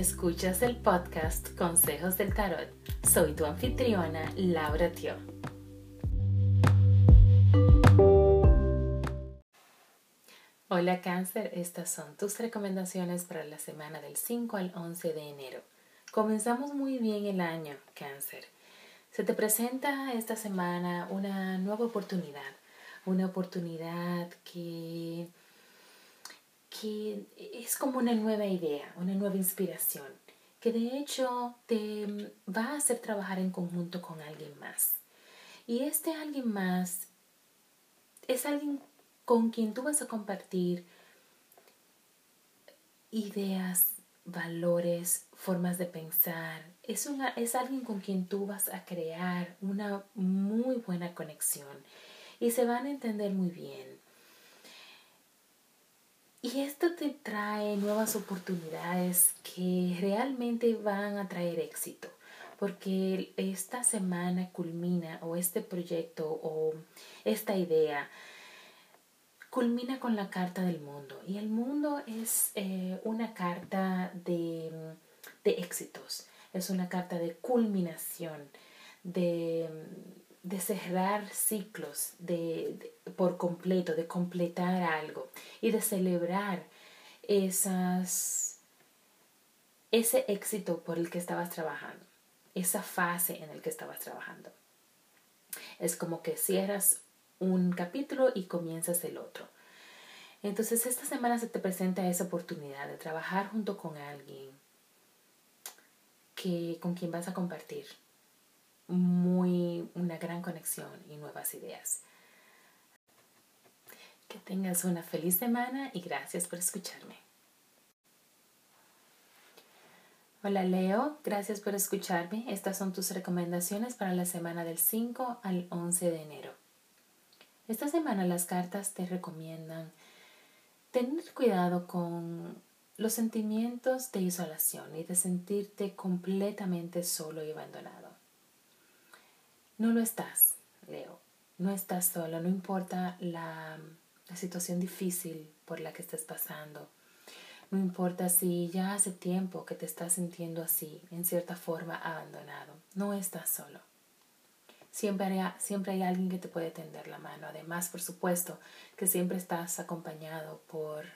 Escuchas el podcast Consejos del Tarot. Soy tu anfitriona, Laura Tio. Hola Cáncer, estas son tus recomendaciones para la semana del 5 al 11 de enero. Comenzamos muy bien el año, Cáncer. Se te presenta esta semana una nueva oportunidad, una oportunidad que que es como una nueva idea, una nueva inspiración, que de hecho te va a hacer trabajar en conjunto con alguien más. Y este alguien más es alguien con quien tú vas a compartir ideas, valores, formas de pensar. Es, es alguien con quien tú vas a crear una muy buena conexión y se van a entender muy bien. Y esto te trae nuevas oportunidades que realmente van a traer éxito, porque esta semana culmina o este proyecto o esta idea culmina con la carta del mundo. Y el mundo es eh, una carta de, de éxitos, es una carta de culminación, de de cerrar ciclos de, por completo, de completar algo y de celebrar esas, ese éxito por el que estabas trabajando, esa fase en el que estabas trabajando. Es como que cierras un capítulo y comienzas el otro. Entonces esta semana se te presenta esa oportunidad de trabajar junto con alguien que, con quien vas a compartir muy una gran conexión y nuevas ideas. Que tengas una feliz semana y gracias por escucharme. Hola Leo, gracias por escucharme. Estas son tus recomendaciones para la semana del 5 al 11 de enero. Esta semana las cartas te recomiendan tener cuidado con los sentimientos de isolación y de sentirte completamente solo y abandonado. No lo estás, Leo. No estás solo, no importa la, situación difícil por la que estés pasando. No importa si ya hace tiempo que te estás sintiendo así, en cierta forma abandonado. No estás solo. Siempre hay, siempre hay alguien que te puede tender la mano. Además, por supuesto, que siempre estás acompañado por,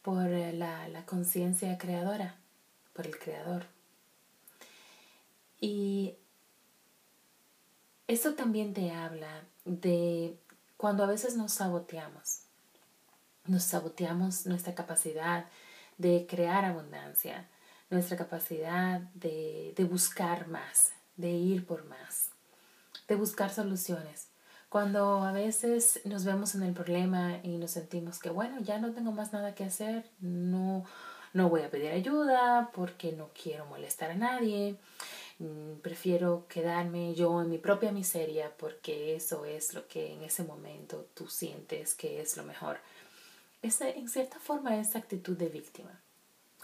por eh, la, la conciencia creadora, por el creador. Y esto también te habla de cuando a veces nos saboteamos. Nos saboteamos nuestra capacidad de crear abundancia, nuestra capacidad de, de buscar más, de ir por más, de buscar soluciones. Cuando a veces nos vemos en el problema y nos sentimos que, bueno, ya no tengo más nada que hacer, no, no voy a pedir ayuda porque no quiero molestar a nadie, prefiero quedarme yo en mi propia miseria porque eso es lo que en ese momento tú sientes que es lo mejor. Esa, en cierta forma es actitud de víctima.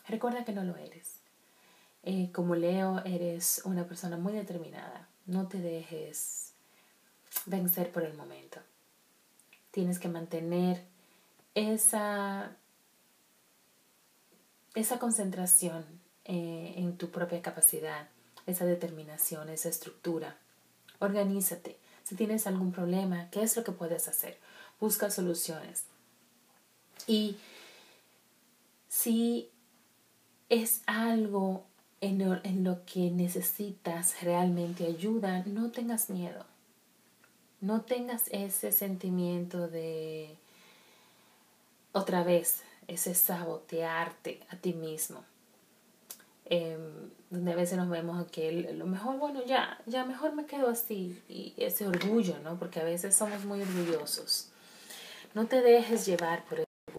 Recuerda que no lo eres. Eh, como Leo, eres una persona muy determinada. No te dejes vencer por el momento. Tienes que mantener esa, esa concentración eh, en tu propia capacidad esa determinación, esa estructura. Organízate. Si tienes algún problema, ¿qué es lo que puedes hacer? Busca soluciones. Y si es algo en lo que necesitas realmente ayuda, no tengas miedo. No tengas ese sentimiento de, otra vez, ese sabotearte a ti mismo. Em, donde a veces nos vemos que lo mejor, bueno, ya, ya mejor me quedo así, y ese orgullo, ¿no? Porque a veces somos muy orgullosos. No te dejes llevar por